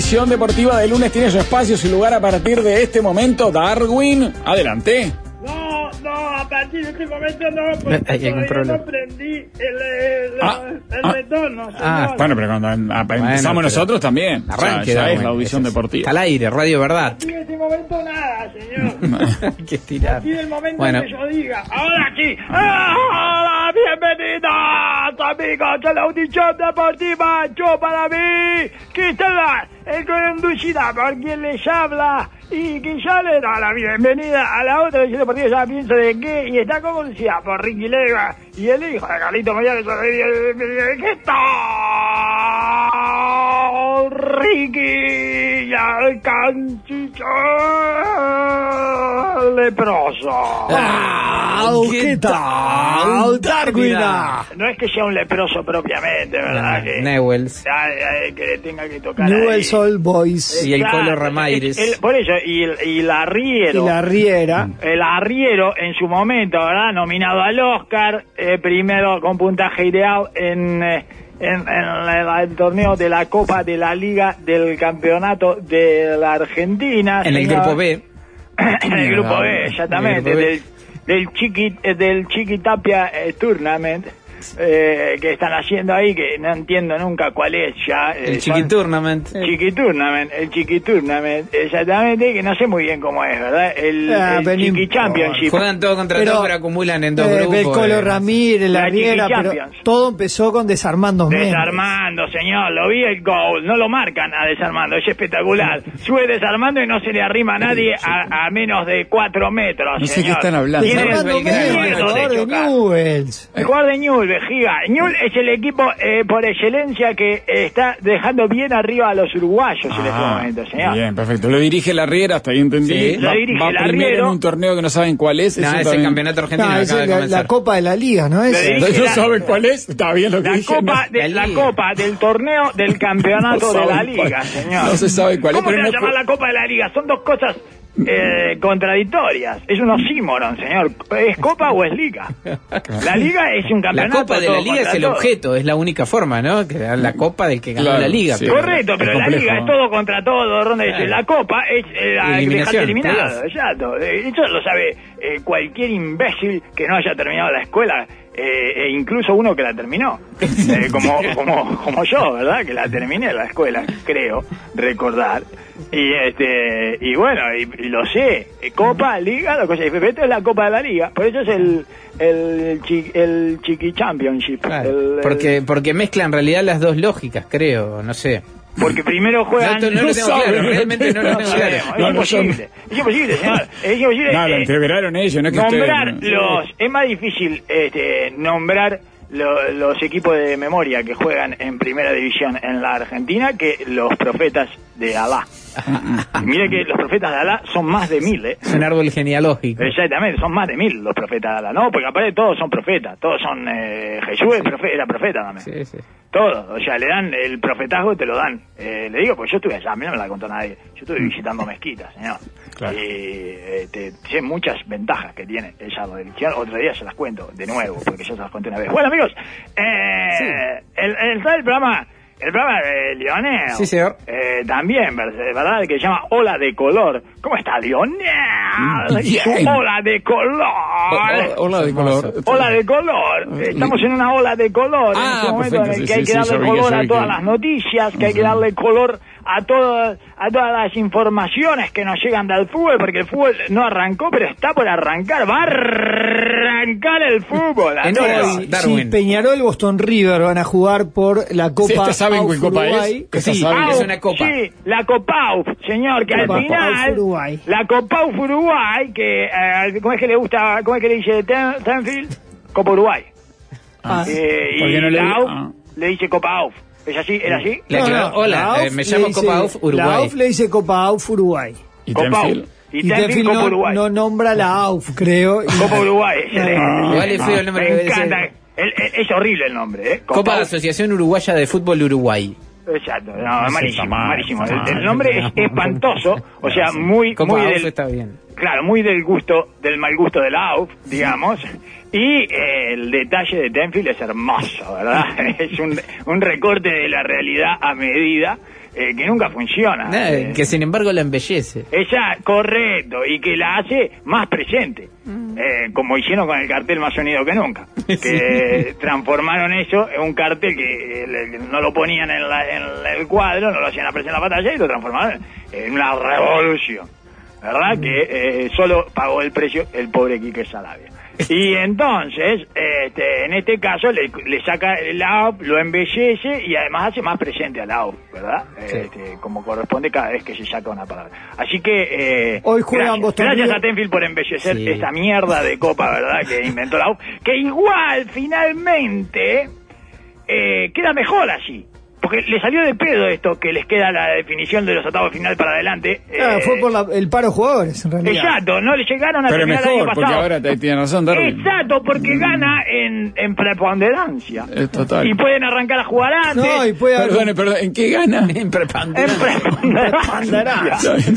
La audición deportiva de lunes tiene su espacio, su lugar a partir de este momento. Darwin, adelante. No, no, a partir de este momento no, porque Hay algún problema. no prendí el, el, Ah, el ah, retorno. ah, señor. Bueno, pero cuando em- empezamos pero- nosotros también. Arranque, ya, ya Darwin. es la audición es. deportiva. Está al aire, Radio Verdad. A partir de este momento nada, señor. Hay que A estirar. partir del momento Bueno, que yo diga, ahora sí, hola, bienvenidos amigos a la audición deportiva, yo para mí, está el conducida por quien les habla y que ya le da la bienvenida a la otra audición deportiva, ya pienso de qué, y está conducida por Ricky Lega y el hijo de Carlito Mayales, ¿qué tal, Ricky? Y al canchicho leproso. Ah, ¿Qué tal, Darwina? No es que sea un leproso propiamente, ¿verdad? Que, Newells. que le tenga que tocar. Newell's Old Boys Y el Claro, Colo Ramírez. el- por eso, y el, y el y arriero. la Riera. El arriero en su momento, ¿verdad? Nominado al Oscar, eh, primero con puntaje ideal en, eh, en, en el torneo de la Copa de la Liga del Campeonato de la Argentina. En el señor. grupo B. en el grupo B, exactamente, En el del, del Chiqui, del Chiqui Tapia eh, Tournament. Eh, que están haciendo ahí, que no entiendo nunca cuál es ya. eh, El Chiqui Tournament. Chiqui Tournament, el Chiqui Tournament, exactamente, que no sé muy bien cómo es, ¿verdad? El, Ah, el Chiqui. Championship. Juegan todos contra Pero- todos, pero acumulan en dos Eh, grupos. el Colo eh. Ramírez, la La Riera, Chiqui pero todo empezó con Desarmando Méndez. Desarmando, señor, lo vi el gol, no lo marcan a desarmando, es espectacular. Sube desarmando y no se le arrima a nadie a, a menos de cuatro metros. No sé qué están hablando. Desarmando el- jugador de. Newell's. El jugador de Ñul, vejiga. Ñul es el equipo eh, por excelencia que está dejando bien arriba a los uruguayos en este Ah, momento, señor. Bien, perfecto. Lo dirige la Riera, hasta ahí entendí. Sí, lo va, dirige va el primero en un torneo que no saben cuál es. No, es el campeonato argentino No, que esa acaba es de la, comenzar. la Copa de la Liga, ¿no es? No, saben cuál es. Está bien lo que La dije. copa, no. de, La la copa del torneo del campeonato No de la liga, cuál- señor. no se sabe cuál es, ¿Cómo se llama la copa de la liga? Son dos cosas eh, contradictorias. Es un oxímoron, señor. ¿Es copa o es liga? La liga es un La campeonato. copa de la liga es el todo. objeto, es la única forma, ¿no? Que la copa del que ganó Claro, la liga. sí. pero- Correcto, pero la liga ¿no? es todo contra todo, ronda dice, Claro. La copa es eh, la Eliminación, eliminado, exacto. Eh, Eso lo sabe eh, cualquier imbécil que no haya terminado la escuela, eh, e incluso uno que la terminó, Eh, como, como, como yo, ¿verdad? Que la terminé la escuela, creo, recordar. Y este y bueno, y, y lo sé, Copa, Liga, la cosa esto es la Copa de la Liga, por eso es el el, chi- el Chiqui Championship. Claro, el- el- porque, porque mezcla en realidad las dos lógicas, creo, no sé. Porque primero No, juegan... no, lo tengo sabe, claro, no realmente no lo No tengo sabemos, claro. es No, no, imposible. Es imposible, señor. Es imposible. No, lo eh, integraron ellos, no es que nombrar ustedes- los. Es más difícil este, nombrar lo- los equipos de memoria que juegan en primera división en la Argentina que los profetas de Alá. Y mire que los profetas de Alá son más de mil, ¿eh? Es un árbol genealógico. Exactamente, son más de mil los profetas de Alá. No, porque aparte todos son profetas. Todos son. Eh, Jesús profe- era profeta también. Sí, sí. Todos, o sea, le dan el profetazgo, te lo dan. Eh, le digo, pues yo estuve allá, a mí no me la contó nadie. Yo estuve visitando mezquitas, señor. Claro. Y este, sé muchas ventajas que tiene esa religión. Otro día se las cuento de nuevo, porque ya se las conté una vez. Bueno, amigos, eh, el, el, el programa, el programa de Lionel. Sí, señor. Eh, también, ¿verdad? ¿verdad? Que se llama Ola de Color. ¿Cómo está, Lionel? Su Bien. Ola de Color. O- o- Hola de color. Ola de color. Estamos en una ola de color en Ah, este momento perfecto, en el sí, que hay que sí, darle color a todas que- las noticias, que hay que darle color a todas a todas las informaciones que nos llegan del fútbol, porque el fútbol no arrancó, pero está por arrancar. Va a arrancar el fútbol. En Antonio. hoy- Darwin. Sí, Peñarol y Boston River van a jugar por la Copa Sí, esta saben qué copa es. Esta Sí. saben que- es una copa. Sí, la Copa UF, señor, que Copa al final, Uruguay. la Copa UF Uruguay, que, eh, ¿cómo es que le gusta, cómo es que le dice Ten- Tenfield? Copa Uruguay. Ah, Eh, ¿Por y qué no le- la ah. le dice Copa AUF. ¿Es así? ¿Era así? Le aclaró, hola, la eh, me llamo dice- Copa AUF La Uruguay. AUF le dice Copa AUF Uruguay. Y Copa Tenfield. AUF. Y, Y Tenfield Copa no, Uruguay. no nombra la AUF, creo. Copa Uruguay. Ah, Igual es feo el nombre Me encanta. El- el- es horrible el nombre, ¿eh? Copa AUF. Asociación Uruguaya de Fútbol Uruguay. Exacto, no, es malísimo, mal, malísimo. está El, el mal. nombre es espantoso, o sea, muy, Copa muy AUF del, está bien. claro, muy del gusto, del mal gusto de la AUF, digamos. Y eh, el detalle de Tenfield es hermoso, ¿verdad? Es un, un recorte de la realidad a medida. eh, que nunca funciona. Eh, que sin embargo la embellece. ella, correcto, y que la hace más presente, Eh, como hicieron con el cartel más unido que nunca, que transformaron eso en un cartel que le- no lo ponían en, la- en el cuadro, no lo hacían aparecer en la pantalla y lo transformaron en una revolución, ¿verdad? Que eh, solo pagó el precio el pobre Quique Salavia. Y entonces, este, en este caso, le, le saca el AUP, lo embellece y además hace más presente al AUP, ¿verdad? Este, como corresponde cada vez que se saca una palabra. Así que, eh, Hoy juegan gracias, gracias a Tenfield por embellecer Sí. esta mierda de copa, ¿verdad? Que inventó la AUP. Que igual, finalmente, eh, queda mejor así. Porque le salió de pedo esto, que les queda la definición de los octavos final para adelante. Ah, Eh, fue por la- el paro de jugadores, en realidad. Exacto, no le llegaron a Pero terminar el año mejor, porque pasado. ahora te- tiene razón Darwin. Exacto, porque gana en, en preponderancia. Es total. Y pueden arrancar a jugar antes. No, y puede haber- Perdone, perdón, ¿en qué gana? En En prepanderancia. preponderancia.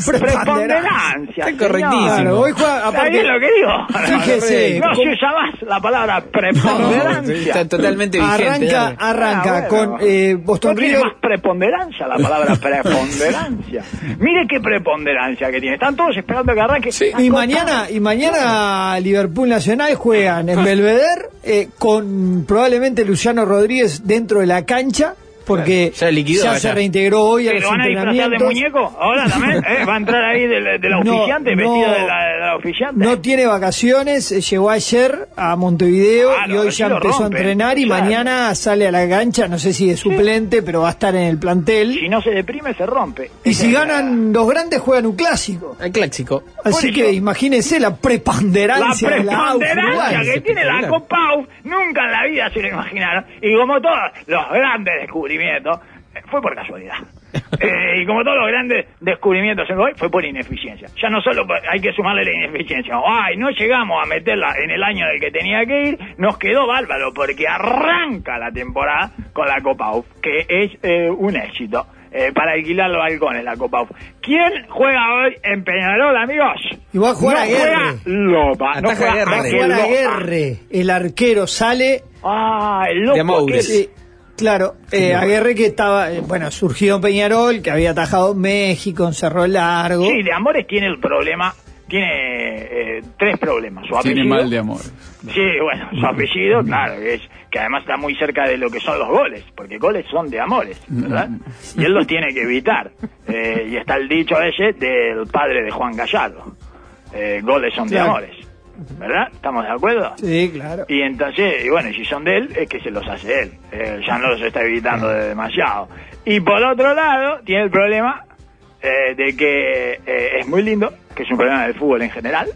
Preponderancia. Preponderancia. Está correctísimo. Claro, hoy juega, ¿Está aparte, bien lo que digo? Fíjese, No se ¿cómo- usa más la palabra No, preponderancia. está totalmente vigente. arranca, arranca Ah, bueno. con eh, Boston tiene más preponderancia la palabra preponderancia. Mire qué preponderancia que tiene. Están todos esperando que arranque. Sí. Y mañana, y mañana Liverpool Nacional juegan en Belvedere eh, con probablemente Luciano Rodríguez dentro de la cancha porque Ya liquidó se reintegró hoy a ¿Que los ¿Lo van a disfrazar de muñeco? ¿Ahora también? ¿Eh? ¿Va a entrar ahí del, del No, oficiante, no. vestido de la, de la oficiante? No tiene vacaciones, eh, llegó ayer a Montevideo Claro, y hoy ya empezó a entrenar y Claro. mañana sale a la cancha, no sé si de suplente, pero va a estar en el plantel. Si no se deprime, se rompe. Y Esa si la- ganan los grandes, juegan un clásico. El clásico. Así Por que eso. imagínense la La preponderancia de la preponderancia que tiene la. Copa nunca en la vida se lo imaginaron. Y como todos los grandes descubrimientos, eh, fue por casualidad. Eh, y como todos los grandes descubrimientos en hoy, fue por ineficiencia. Ya no solo hay que sumarle la ineficiencia. Ay, no llegamos a meterla en el año en el que tenía que ir, nos quedó bárbaro porque arranca la temporada con la Copa AUF, que es eh, un éxito. eh, para alquilar los balcones la Copa AUF. ¿Quién juega hoy en Peñarol, amigos? Y va a jugar no a Guerre. juega Lopa, no juega Guerre. Va a Ángel jugar a Lopa. Guerre. El arquero sale. Ah, el De loco. Claro, eh, Aguerre que estaba, eh, bueno, surgido en Peñarol, que había atajado México en Cerro Largo. Sí, de Amores tiene el problema, tiene eh, tres problemas. Su apellido. Tiene mal de amor. Sí, bueno, su apellido, claro, que es que además está muy cerca de lo que son los goles, porque goles son de amores, ¿verdad? Y él los tiene que evitar. Eh, y está el dicho ese del padre de Juan Gallardo. Eh, goles son de Claro. amores, ¿verdad? ¿Estamos de acuerdo? Sí, claro. Y entonces, y bueno, si son de él, es que se los hace él. Eh, ya no los está evitando de demasiado. Y por otro lado, tiene el problema eh, de que eh, es muy lindo, que es un problema del fútbol en general,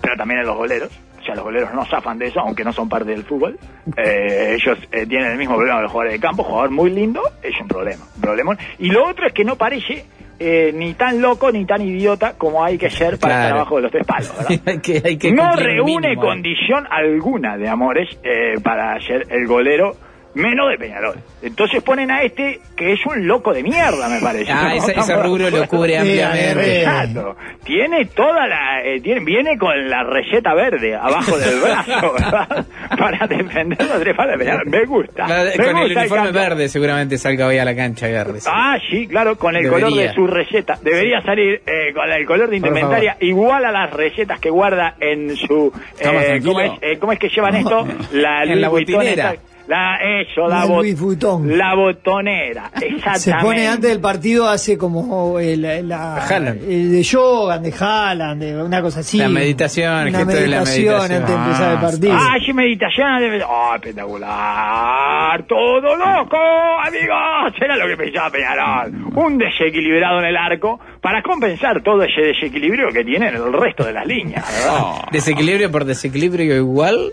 pero también en los goleros. O sea, los goleros no zafan de eso, aunque no son parte del fútbol. Eh, ellos eh, tienen el mismo problema que los jugadores de campo. Jugador muy lindo es un problema. Un problemón. Y lo otro es que no parece eh, ni tan loco ni tan idiota como hay que ser para estar Claro. abajo de los tres palos, ¿verdad? hay que, hay que no reúne mínimo. condición alguna de amores eh, para ser el golero menos de Peñarol. Entonces ponen a este que es un loco de mierda, me parece. Ah, ¿no? ese, rubro lo cubre ampliamente. Exacto. Tiene toda la. eh, tiene, viene con la receta verde abajo del brazo, ¿verdad? Para defender los tres palos de Peñarol. Me gusta. Me Con el uniforme verde seguramente salga hoy a la cancha sí. Ah, sí, claro, con el Debería. color de su receta. Debería salir eh, con el color de indumentaria igual a las recetas que guarda en su... Eh, ¿cómo, es, tranquilo. eh, ¿Cómo es que llevan esto? La En la botinera. La, eso, la, La bot- Louis Vuitton. la botonera, exactamente. Se pone antes del partido, hace como el, la, Haaland. el de yoga, de Haaland, de una cosa así. La meditación, Una de la meditación meditación. antes de empezar el Ah, partido. Ah, sí, meditación. debe- Oh, espectacular. Todo loco, amigos. Era lo que pensaba Peñarol. Un desequilibrado en el arco para compensar todo ese desequilibrio que tiene en el resto de las líneas. ¿verdad? Oh. Desequilibrio por desequilibrio igual.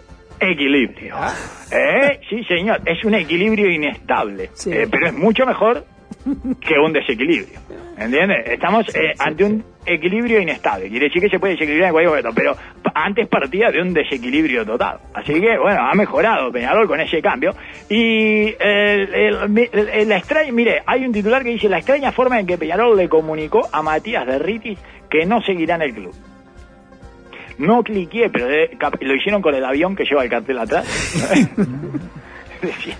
Equilibrio. ¿Eh? Sí, señor. Es un equilibrio inestable. Sí. Eh, pero es mucho mejor que un desequilibrio. ¿Entiendes? Estamos eh, ante un equilibrio inestable. Quiere decir que se puede desequilibrar en cualquier momento, pero antes partía de un desequilibrio total. Así que, bueno, ha mejorado Peñarol con ese cambio. Y el, el- mi- el- la extraña, mire, hay un titular que dice la extraña forma en que Peñarol le comunicó a Matías Derritis que no seguirá en el club. No cliqué, pero de- cap- lo hicieron con el avión que lleva el cartel atrás. Decía,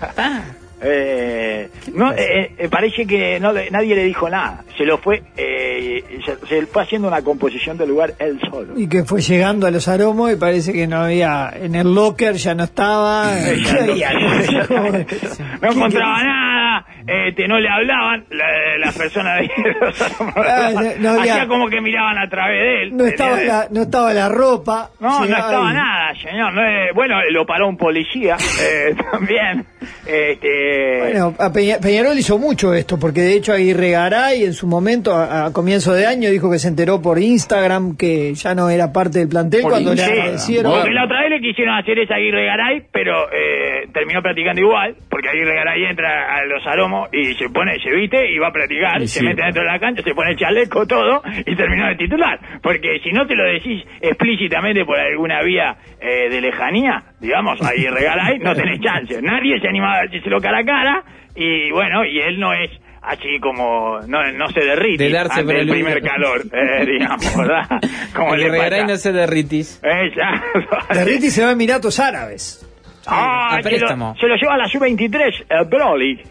Eh, no, eh, eh, parece que no le- nadie le dijo nada. Se lo fue, eh, se, se fue haciendo una composición del lugar él solo. Y que fue llegando a los aromos y parece que no había, en el locker ya no estaba. No encontraba nada, este, no le hablaban la- las personas de los Ah, no- no Hacía como que miraban a través de él. No estaba, la, no estaba la ropa. No, no estaba nada, señor. No, eh, bueno, lo paró un policía eh, también. Este, Bueno, a Peña- Peñarol hizo mucho esto, porque de hecho Aguirre Garay en su momento, a, a comienzo de año, dijo que se enteró por Instagram que ya no era parte del plantel Por cuando le agradecieron. porque la otra vez le quisieron hacer esa Aguirre Garay, pero eh, terminó practicando igual, porque Aguirre Garay entra a los y se pone, se viste y va a practicar, Y se sí. mete dentro de la cancha, se pone el chaleco, todo, y terminó de titular. Porque si no te lo decís explícitamente por alguna vía eh, de lejanía, digamos, Aguirre Garay, no tenés chance. Nadie se animaba a decírselo cara a cara, y bueno, y él no es así como no, no se derrite De darse ante por el el primer calor, eh, digamos, ¿verdad? Como le Garay pasa. no se derritis. Exacto. Derriti se va a Emiratos Árabes. Ah, A se lo, préstamo. se lo lleva a la sub-23, el Broly.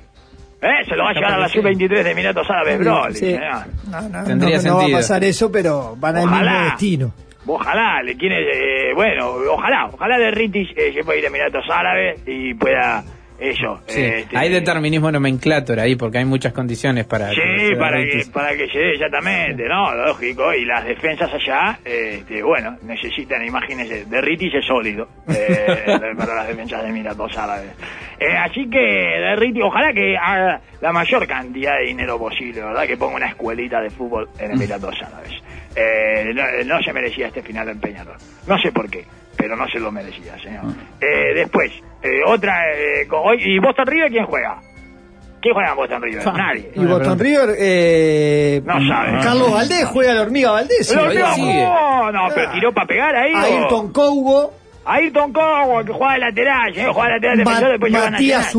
¿Eh? Se lo va a llevar a la Capaz que sí. sub-23 de Emiratos Árabes, Broly. Sí. señor. No, no, Tendría no, no va a pasar eso, pero van al mismo destino. Ojalá, le quiere, eh, bueno, ojalá, ojalá de Ritis eh, se pueda ir a Emiratos Árabes y pueda eso. Sí. eh, este, Hay determinismo nomenclator ahí porque hay muchas condiciones para. Sí, para que, para que se dé exactamente, ¿no? Lógico. Y las defensas allá, este, bueno, necesitan, imagínense, de Ritis es sólido eh, para las defensas de Emiratos Árabes. Eh, así que de Ritis, ojalá que haga la mayor cantidad de dinero posible, ¿verdad? Que ponga una escuelita de fútbol en Emiratos Árabes. Eh, no, no se merecía este final en Peñarol. No sé por qué, pero no se lo merecía, señor. Eh, después, eh, otra... eh, hoy- ¿Y Boston River quién juega? ¿Quién juega en Boston River? Nadie. Y Boston River, eh, No sabe. Carlos Valdés juega la hormiga Valdés. Lo todavía vio, sigue. no, no, pero tiró para pegar ahí. Ayrton Cougo, Ayrton Cobo, que juega de lateral, ¿eh? juega de lateral defensor, Ma- después Matías Nacional.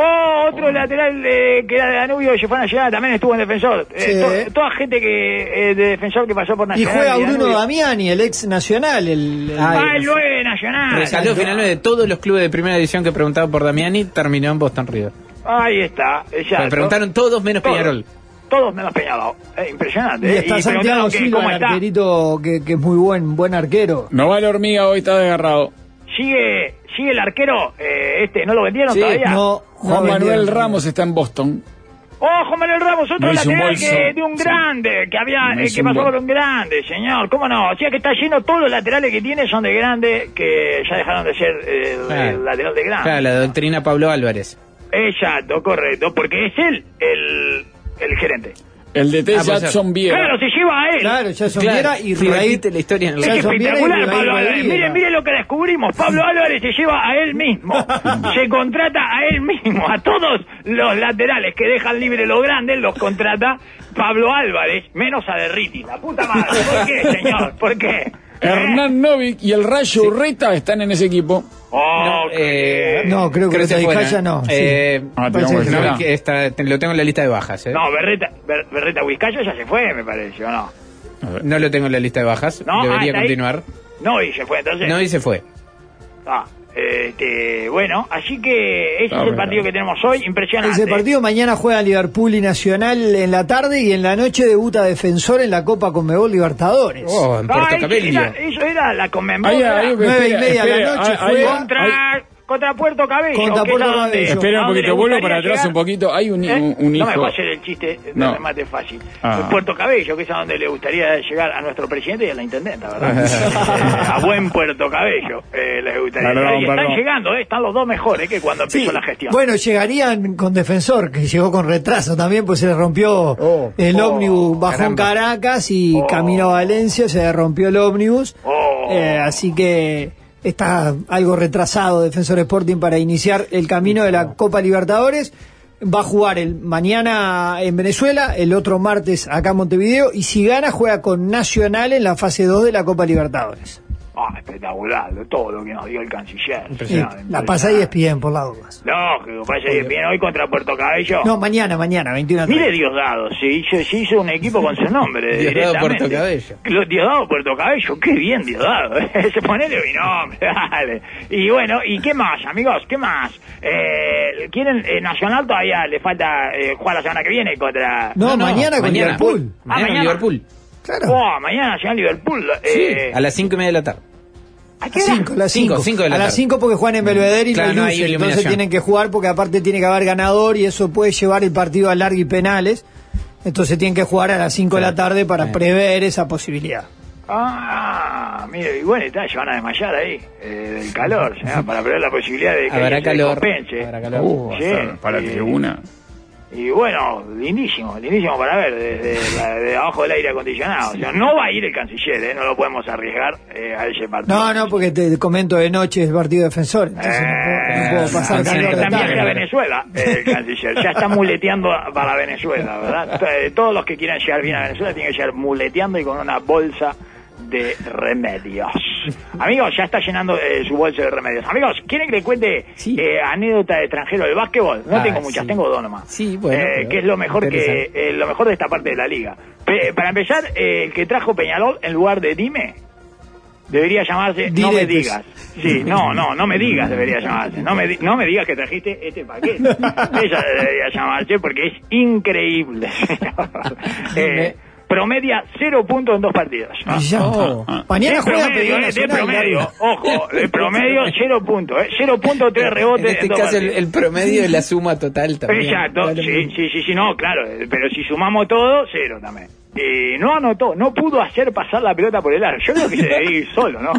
Oh, otro lateral eh, que era de Danubio, que fue a Nacional, también estuvo en defensor. Eh, Sí. to- toda gente que eh, de defensor que pasó por Y Nacional. juega y Bruno Danubio. Damiani, el ex nacional. El, el- Ah, el 9 de Nacional. Rescaló finalmente de todos los clubes de primera división que preguntaban por Damiani, terminó en Boston River. Ahí está, exacto. Me preguntaron todos menos Todos. Peñarol. Todos menos Peñarol. Eh, impresionante. y eh. está Y Santiago Silva, el arquerito que, que es muy buen, buen arquero. No va la hormiga, hoy está desgarrado. Sigue, sigue el arquero, eh, este, ¿no lo vendieron Sí, todavía? No, Juan no Manuel vendieron. Ramos está en Boston. Oh, Juan Manuel Ramos, otro No hizo un lateral que, de un Sí. grande, que había, No eh, que un pasó por un grande, señor. ¿Cómo no? O sea que está lleno, todos los laterales que tiene son de grande, que ya dejaron de ser eh, el, Claro. el lateral de grande. Claro, la doctrina Pablo Álvarez. Exacto, correcto, porque es él el, el gerente. El DT Ah, Jackson Viera. Claro, se lleva a él. Claro, ya son Claro, Viera y sí, repite la historia en el Es Jackson Viera espectacular, Raíz Pablo Álvarez. Miren, miren lo que descubrimos. Pablo Álvarez se lleva a él mismo. Se contrata a él mismo. A todos los laterales que dejan libre los grandes los contrata Pablo Álvarez, menos a Derriti. La puta madre. ¿Por qué, señor? ¿Por qué? Hernán Novik y el Rayo Urreta están en ese equipo. Oh, No, eh, No, creo que. Vizcaya no, sí. Eh, Ah, que que no, esperar. que está- te- lo tengo en la lista de bajas. ¿eh? No, Berreta, Ber- Berreta Vizcayo ya se fue, me parece, ¿o no? No lo tengo en la lista de bajas. No, ah, Debería está ahí. continuar. No, y se fue entonces. No, y se fue. Ah, este, bueno, así que ese es el partido que tenemos hoy, impresionante. Ese partido mañana juega Liverpool y Nacional en la tarde y en la noche debuta Defensor en la Copa Conmebol Libertadores. Oh, en Puerto eso Cabello. era, eso era la Conmebol. Nueve y media de la noche contra, contra Puerto Cabello. Contra Puerto donde- Cabello. Espera un poquito, vuelvo para atrás llegar. un poquito. Hay un, ¿Eh? un, un No me hijo. va a hacer el chiste de No. remate fácil. Ah. Puerto Cabello, que es a donde le gustaría llegar a nuestro presidente y a la intendenta, ¿verdad? A buen Puerto Cabello eh, les gustaría Perdón, llegar. Y están llegando, eh, están los dos mejores que cuando empezó Sí, la gestión. Bueno, llegarían con Defensor, que llegó con retraso también, pues se le rompió Oh. el Oh, ómnibus, bajó en. Caracas y Oh. camino a Valencia, se le rompió el ómnibus. Oh. Eh, así que está algo retrasado Defensor Sporting para iniciar el camino de la Copa Libertadores. Va a jugar el mañana en Venezuela, el otro martes acá en Montevideo, y si gana juega con Nacional en la fase 2 de la Copa Libertadores. Ah, espectacular, todo lo que nos dio el canciller. Sí, Impresionante, la pasa y bien por las dudas. Lógico, pasa y bien hoy contra Puerto Cabello. No, mañana, mañana, 21 Mire Diosdado, se hizo, se hizo un equipo con su nombre. Diosdado. Puerto Cabello. Lo- Diosdado Puerto Cabello, qué bien Diosdado. Se ponele mi nombre, dale. Y bueno, ¿y qué más, amigos? ¿Qué más? Eh, ¿Quieren eh, Nacional todavía le falta eh, jugar la semana que viene contra... No, mañana con Liverpool. Ah, Mañana con mañana. Liverpool. Claro. Oh, mañana Nacional Liverpool. Eh, A las cinco y media de la tarde. ¿A qué hora? 5, a las Cinco, 5. cinco de la a las tarde. 5 porque juegan en Belvedere y Claro, no hay entonces tienen que jugar porque aparte tiene que haber ganador y eso puede llevar el partido a largo y penales. Entonces tienen que jugar a las 5 de la tarde para Sí. prever esa posibilidad. Ah, mire, y bueno, está, se van a desmayar ahí, eh, del calor, ¿sí? para ver la posibilidad de que Habrá se calor. compense. Habrá calor. Uh, Sí, para y- tribuna. Y bueno, lindísimo, lindísimo para ver desde la- de abajo del aire acondicionado. O sea, no va a ir el canciller, ¿eh? no lo podemos arriesgar eh, a ese partido. No, no, porque te comento de noche es partido defensor. Entonces no, puedo, no puedo Eh, pasar en viaje a. Venezuela, eh, el canciller. Ya está muleteando para Venezuela, ¿verdad? Todos los que quieran llegar bien a Venezuela tienen que llegar muleteando y con una bolsa de remedios. Amigos, ya está llenando eh, su bolsa de remedios. Amigos, ¿quieren que le cuente Sí. eh, anécdota de extranjero del básquetbol? No Ah, tengo muchas, sí. tengo dos nomás. Sí, bueno, Eh, que es lo mejor que eh, lo mejor de esta parte de la liga. Pe- para empezar, eh, el que trajo Peñalol en lugar de Dime debería llamarse No me digas. Sí, no, no, no me digas debería llamarse. No me, di- no me digas que trajiste este paquete. Ella debería llamarse porque es increíble. eh, promedia cero puntos en dos partidos. Y ya. Oh. Mañana de juega promedio, eh, de promedio, ojo, de promedio cero puntos, eh, cero puntos tres En rebotes este dos caso, el, promedio es la suma total también. Exacto, Vale sí, sí, sí, sí, no, claro, eh, pero si sumamos todo, cero también. Eh, no anotó, no pudo hacer pasar la pelota por el aro. Yo creo que se debería ir solo, ¿no?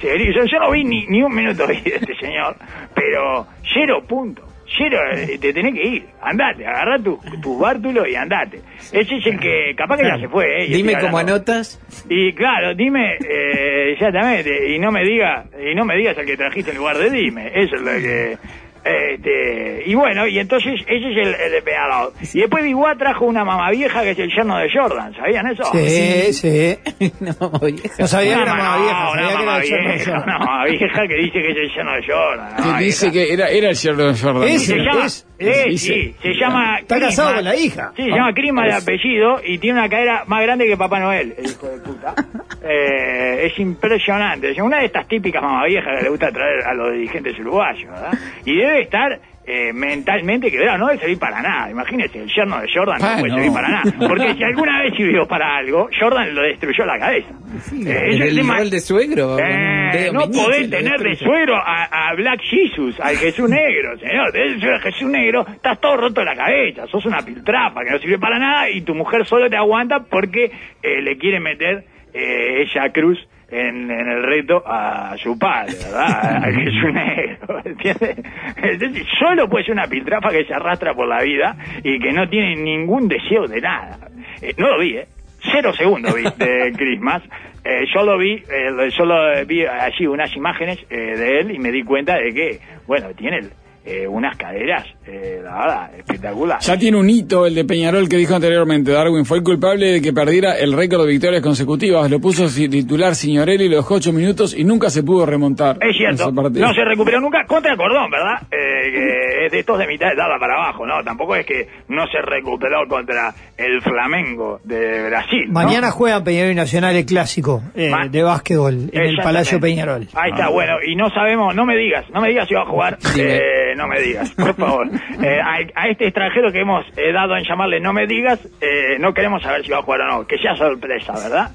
Se yo, yo no vi ni, ni un minuto de este señor, pero cero puntos. Cero, eh, te tenés que ir, andate, agarrá tu, tu bártulo y andate. Ese es el que, capaz que ya se fue, ¿eh? Dime cómo anotas. Y claro, dime, eh, exactamente, y no me diga, y no me digas el que trajiste en lugar de dime, eso es lo que, este, y bueno, y entonces ese es el, el de Peñarol. Y después Biguá trajo una mamá vieja que es el yerno de Jordan, ¿sabían eso? Sí, sí. no, vieja. No sabía que Una era mamá- vieja, una sabía que era mamá el yerno de vieja, una mamá vieja que dice que es el yerno de Jordan. Que dice vieja. que era, era el Sheridan Jordan. Ese. Se llama, es- eh, sí, se llama Está casado con la hija. Sí, se llama Crisma de apellido y tiene una cadera más grande que Papá Noel, el hijo de puta. Eh, es impresionante. Es una de estas típicas mamá viejas que le gusta traer a los dirigentes uruguayos, ¿verdad? Y debe estar eh, mentalmente quebrado, no debe servir para nada. Imagínese, el yerno de Jordan no puede no. servir para nada. Porque si alguna vez sirvió para algo, Jordan lo destruyó la cabeza. Sí, Eh, el, el tema- de suegro. eh, no meñique, podés tener de suegro a, a Black Jesus, al Jesús negro, señor. De Jesús negro, estás todo roto de la cabeza, sos una piltrafa que no sirve para nada y tu mujer solo te aguanta porque eh, le quiere meter eh, ella cruz en, en el reto a su padre, ¿verdad? Al Jesús negro, ¿entiendes? Entonces, solo puede ser una piltrafa que se arrastra por la vida y que no tiene ningún deseo de nada. Eh, no lo vi, ¿eh? Cero segundos vi de Christmas. Eh, yo lo vi, eh, lo- solo vi allí unas imágenes eh, de él y me di cuenta de que, bueno, tiene eh, unas caderas, eh, la verdad, espectaculares. Ya tiene un hito el de Peñarol que dijo anteriormente. Darwin fue el culpable de que perdiera el récord de victorias consecutivas. Lo puso titular Signorelli los ocho minutos y nunca se pudo remontar. Es cierto, no se recuperó nunca contra el cordón, ¿verdad? Eh, que es de estos de mitad de tabla para abajo, ¿no? Tampoco es que no se recuperó contra el Flamengo de Brasil. ¿no? Mañana juega Peñarol y Nacional el clásico eh, de básquetbol en el. Palacio Peñarol. Ahí está, bueno, y no sabemos, no me digas, no me digas si va a jugar, Dime. Eh, no me digas, por favor. Eh, a, a este extranjero que hemos eh, dado en llamarle no me digas, eh, no queremos saber si va a jugar o no, que sea sorpresa, ¿verdad?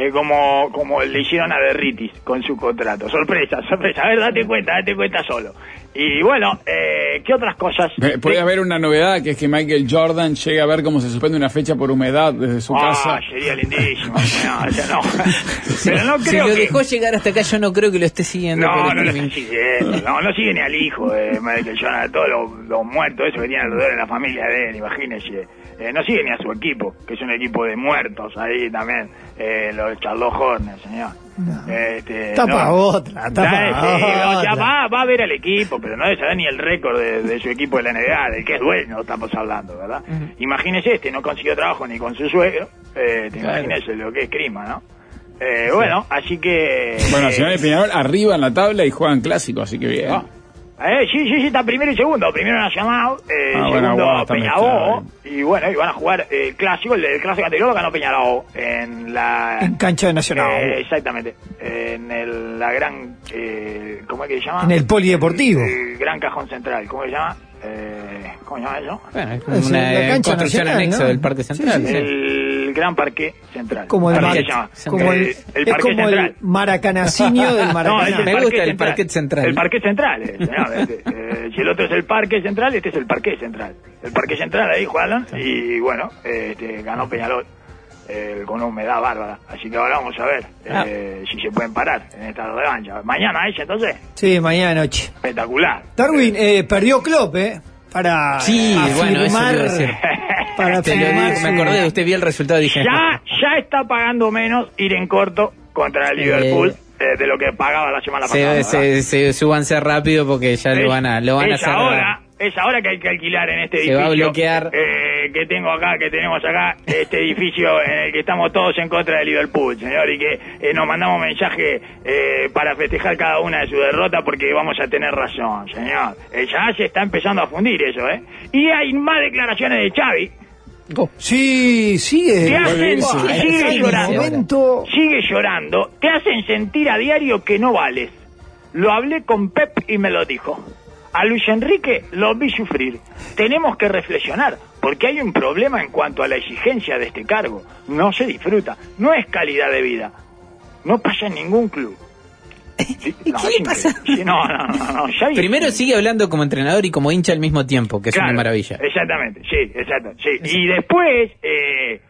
Eh, como, como le hicieron a Derritis con su contrato. Sorpresa, sorpresa, a ver, date cuenta, date cuenta solo. Y bueno, eh, ¿qué otras cosas? Eh, Puede De- haber una novedad que es que Michael Jordan llegue a ver cómo se suspende una fecha por humedad desde su Ah, casa. sería lindísimo. No, o sea, no. Pero no Si lo que... dejó llegar hasta acá, yo no creo que lo esté siguiendo. No, no lo está siguiendo. No, no sigue ni al hijo de Michael Jordan, a todos los, los muertos, eso que tiene alrededor de la familia de él, imagínese. Eh, no sigue ni a su equipo, que es un equipo de muertos ahí también, eh, los Charlotte Hornets, señor. Este, Está no. para otra, está Ya, para sí, no, ya otra. va, va a ver al equipo, pero no debe saber ni el récord de, de su equipo de la NBA, del que es dueño, estamos hablando, ¿verdad? Imagínese este, no consiguió trabajo ni con su suegro, eh, te Claro. imagínese lo que es Crima, ¿no? Eh, Bueno, así que... Bueno, eh, Nacional y Peñarol arriba en la tabla y juegan clásico, así que bien. Ah. Eh, sí, sí, sí, está primero y segundo. Primero Nacional, eh, Ah, segundo bueno, Peñarol. Y bueno, y van a jugar el clásico, el, el clásico anterior lo ganó Peñarol en la... En cancha de Nacional. Eh, exactamente. En el, la gran... Eh, ¿Cómo es que se llama? En el polideportivo. El gran cajón central. ¿Cómo se llama? Eh, ¿Cómo se llama eso? Bueno, es como una la eh, cancha construcción nacional, anexo ¿no? del Parque Sí, Central. sí. sí. El gran parque central. Como el, mar- se llama. como el, El- el es parque como central. el maracanacinio del No, Maracaná. es el Me parque gusta el central. parquet central. El parque central, eh, señor, este, eh, si el otro es el parque central, este es el parque central. El parque central ahí jugaron y bueno, eh, este, ganó Peñarol eh, con una humedad bárbara. Así que ahora vamos a ver Ah. eh, si se pueden parar en esta revancha. Mañana es entonces Sí, mañana noche. espectacular. Darwin, eh, perdió Klopp, ¿eh? Para Sí, bueno, eso afirmar, te iba a decir. para Te lo afirmar digo, me acordé de usted, vi el resultado y dije... Ya, ya está pagando menos ir en corto contra el Liverpool eh, de lo que pagaba la semana pasada. se, ¿verdad? se, se- súbanse rápido porque ya lo van a, lo van a es hacer. ahora, es ahora que hay que alquilar en este Se edificio. va a bloquear. eh, que tengo acá, que tenemos acá, este edificio en el que estamos todos en contra de Liverpool, señor, y que eh, nos mandamos mensaje eh, para festejar cada una de sus derrotas porque vamos a tener razón, señor. Eh, ya se está empezando a fundir eso, ¿eh? Y hay más declaraciones de Xavi. Sí, sigue. Te hacen, Buenísimo. te sigue llorando. momento- Sigue llorando. Te hacen sentir a diario que no vales. Lo hablé con Pep y me lo dijo. A Luis Enrique lo vi sufrir. Tenemos que reflexionar, porque hay un problema en cuanto a la exigencia de este cargo. No se disfruta, no es calidad de vida. No pasa en ningún club. Sí, ¿Y no, qué le pasa? Sí, no, no, no, Primero sigue hablando como entrenador y como hincha al mismo tiempo, que es una maravilla. Exactamente, sí, exacto. Sí. Y después, eh,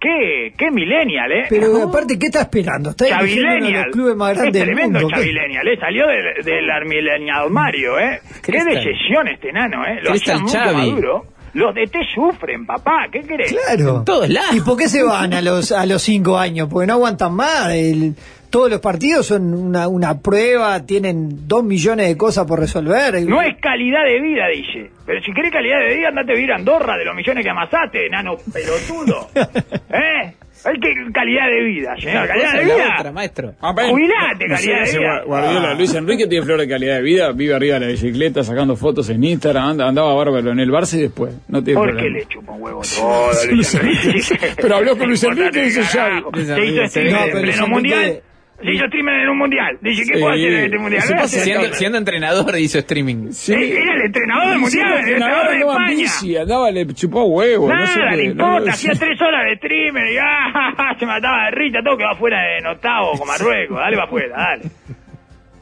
¿qué, qué millennial, ¿eh? Pero aparte, ¿qué está esperando? Está eligiendo uno de Chavilenial. los clubes más es grandes del tremendo mundo. ¿qué? Chavilenial, ¿eh? Salió del, del Armilenial Mario, ¿eh? Qué Crystal. decisión este nano, ¿eh? Lo mucho Xavi. maduro. Los de T sufren, papá, ¿qué querés? Claro. En todos lados. ¿Y por qué se van a los a los cinco años? Porque no aguantan más. El- todos los partidos son una, una prueba, tienen dos millones de cosas por resolver. No es calidad de vida, dice. Pero si querés calidad de vida, andate a vivir a Andorra de los millones que amasaste, enano pelotudo. ¿Eh? Hay que calidad de vida, señor. Calidad de vida. otra, maestro. Ah. Jubilate, No sé, calidad de vida. Gua- Guardiola, Luis Enrique tiene flor de calidad de vida, vive arriba de la bicicleta sacando fotos en Instagram, anda- andaba bárbaro en el Barça y después. No tiene ¿Por qué le chupa un huevo todo Luis Enrique? Pero habló con Luis Enrique y dice ya. Se hizo streamer No, en pero mundial. Se hizo streamer en un mundial. Dice, ¿qué Sí. puedo hacer en este mundial? Pasa Siendo, entrenador hizo streaming. Sí. Era el entrenador del mundial, el entrenador de España. bici, andaba, le chupó huevo. Nada, no sé le importa, no- hacía tres horas de streamer y ah, se mataba de risa, todo que va afuera en octavo con Marruecos, dale va afuera, dale.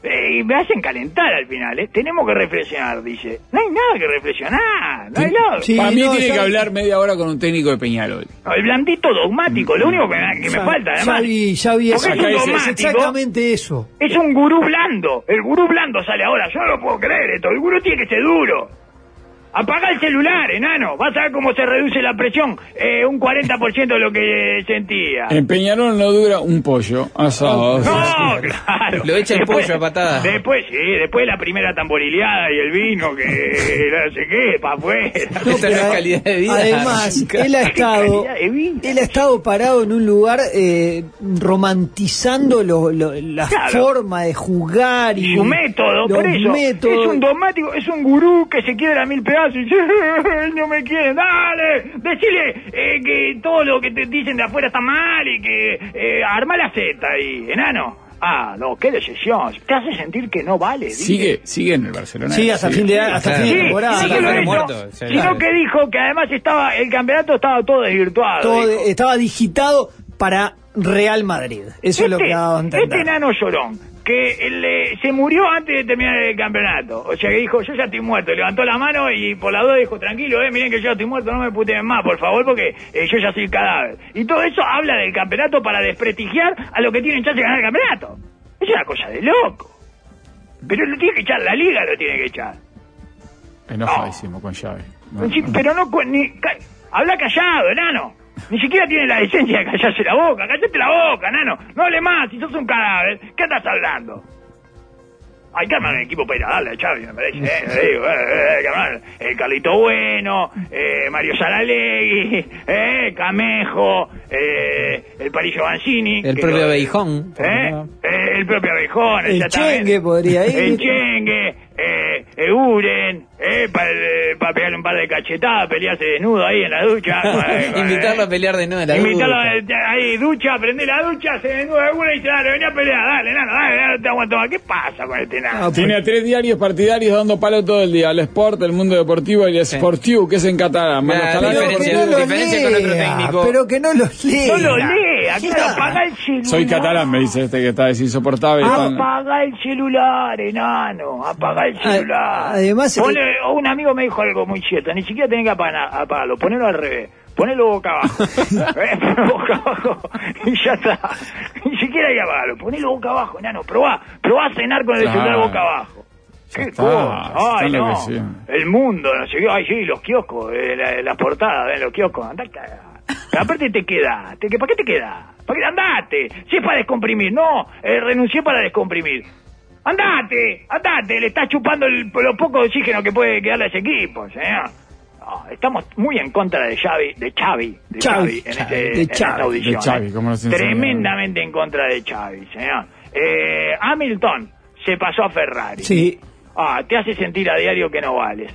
Eh, y me hacen calentar al final, ¿eh? Tenemos que reflexionar, dice. No hay nada que reflexionar, no hay nada. Sí, Para mí no, tiene que hablar media hora con un técnico de Peñarol. No, el blandito dogmático, lo único que, que me falta, ya además. vi, ya vi Porque eso. es Es dogmático. exactamente eso. Es un gurú blando. El gurú blando sale ahora. Yo no lo puedo creer esto. El gurú tiene que ser duro. Apaga el celular, enano. Vas a ver cómo se reduce la presión. Eh, un 40% de lo que sentía. En Peñarol no dura un pollo asado. No, claro. Lo echa el pollo a patadas. Después, sí, después la primera tamborileada y el vino que no sé qué, para afuera. Esa no es Pero, calidad de vida. Además, él ha estado, él ha estado parado en un lugar eh, romantizando lo, lo- la Claro. forma de jugar y Y su método, por eso. métodos. Es un dogmático, es un gurú que se quiebra a mil pedazos y dice, "Ay, no me quieren, dale, decile eh, que todo lo que te dicen de afuera está mal y que eh, arma la Z ahí, enano. Ah, no, qué decisión. Te hace sentir que no vale. dice. Sigue, sigue en el Barcelona. Sí, hasta fin de hasta fin de Sí, temporada. Sí, muerto, sino que dijo que además estaba el campeonato estaba todo desvirtuado. Todo estaba digitado para Real Madrid. Eso es lo que ha dado a este enano llorón, que le- se murió antes de terminar el campeonato. O sea que dijo, yo ya estoy muerto. Levantó la mano y por la duda dijo, tranquilo, eh, miren que yo ya estoy muerto, no me puteen más, por favor, porque eh, yo ya soy cadáver. Y todo eso habla del campeonato para desprestigiar a los que tienen chance de ganar el campeonato. Es una cosa de loco. Pero lo tiene que echar, la liga lo tiene que echar. Enojadísimo con llave. Sí, pero no ni habla callado, enano. Ni siquiera tiene la decencia de callarse la boca. Cállate la boca, enano. No hable más, si sos un cadáver. ¿Qué estás hablando? Hay que armar un equipo para ir a darle a Xavi, me parece. Eh, le digo, eh, eh, hay que armar el Carlito Bueno, eh, Mario Saralegui, eh, Camejo, eh, el Parillo Banzini. El propio Beijón. ¿Eh? Eh, el propio Beijón, El. Chengue podría ir. El Chengue, eh, Euren, eh, para pegarle un par de cachetadas, pelearse desnudo ahí en la ducha. Eh, Invitarlo a pelear de nuevo en la Invitarlo ducha. a- ahí, ducha, prende la ducha, se desnuda alguna y dice, dale, vení a pelear, dale, nano, dale, dale, te aguanto más. ¿Qué pasa con este nano? Ah, Tiene a tres diarios partidarios dando palo todo el día. El Sport, el Mundo Deportivo y el Sportiu, que es en catalán. Nah, Pero que diferencia- no lo diferencia con otro lea, técnico. pero que no los lea. No apaga el celular. Soy catalán, me dice este que está es insoportable. Está- Apaga el celular, enano, apaga el Ah, celular. además- Ponle- un amigo me dijo algo muy cierto, ni siquiera tenés que apagar- apagarlo, ponelo al revés. Ponelo boca abajo. Eh, ponelo boca abajo. Y ya está. Ni siquiera hay que apagarlo. Ponelo boca abajo, enano. Probá. Probá a cenar con el Claro. celular boca abajo. ¿Qué está, cosa? Ay, no. El mundo, no sé qué. Ay, sí, los kioscos, eh, la- las portadas, eh, los kioscos. Andá a aparte te quedaste. ¿Para qué te queda? ¿Para qué andate? Si es para descomprimir. No, eh, renuncié para descomprimir. Andate, andate. Le estás chupando el, lo poco de oxígeno que puede quedarle a ese equipo, señor. No, estamos muy en contra de Xavi, de Xavi, de Xavi, Xavi, en, Xavi, este- de en esta Xavi. audición. De Xavi, como nos enseñaron. Tremendamente en contra de Xavi, señor. Eh, Hamilton se pasó a Ferrari. Sí. Ah, te hace sentir a diario que no vales.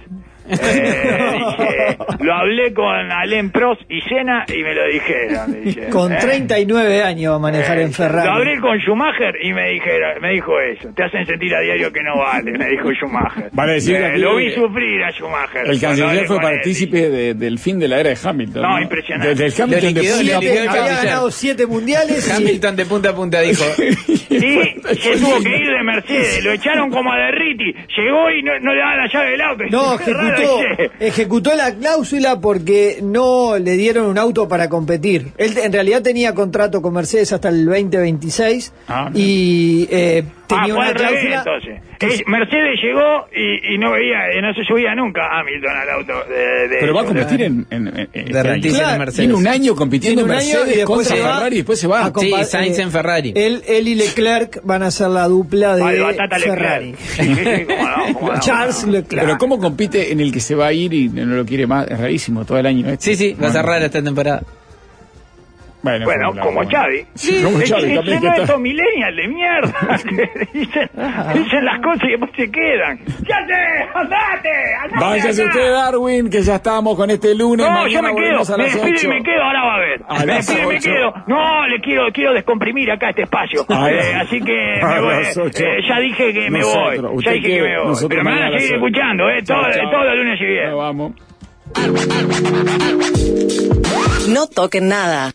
Eh, lo hablé con Alain Prost y Senna y me lo dijeron. Con Eh, 39 años va a manejar eh, en Ferrari. Lo hablé con Schumacher y me dijeron, me dijo eso. Te hacen sentir a diario que no vale, me dijo Schumacher. Vale decir que Eh, aquí- lo vi sufrir a Schumacher. El canciller fue partícipe de- del fin de la era de Hamilton. No, impresionante. Desde el Hamilton de punta a punta. Había ganado 7 mundiales. Hamilton de punta a punta dijo. Y se tuvo que ir de Mercedes, lo echaron como a Derriti, llegó y no, no le daban la llave del auto. No, ejecutó, ejecutó la cláusula porque no le dieron un auto para competir. Él en realidad tenía contrato con Mercedes hasta el 2026 Ah, y eh, tenía fue una al revés, cláusula. entonces. Eh, Mercedes llegó y, y no veía, eh, no se subía nunca Hamilton al auto de, de Pero va a competir en, en, en- en este De Claro, en Mercedes. Tiene un año compitiendo en Mercedes y después contra se va Ferrari y después se va. a Sí, Sainz eh, en Ferrari. Él, él y Leclerc van a ser la dupla de Ferrari. Leclerc. Sí, sí, cómo no, cómo no, Charles. Leclerc. Pero cómo compite en el que se va a ir y no lo quiere más, es rarísimo todo el año. Este. Sí, sí, va a cerrar esta temporada. Bueno, Bueno, como. Xavi. Sí, como es- también, es que está- estos millennials de mierda que dicen, dicen las cosas y después se quedan. ¡Ya sé! ¡Andate! andate Váyase acá! usted, Darwin, que ya estamos con este lunes. No, yo me quedo, me despido y 8. me quedo, ahora va a ver. A me despido y me quedo. No, le quiero, quiero descomprimir acá este espacio. Eh, así que me voy. Eh, ya dije que me Nosotros, voy. Ya dije que me voy. Pero me van a seguir escuchando, ¿eh? Chao, Todo, chao. todos los lunes y viernes. Vamos. No toquen nada.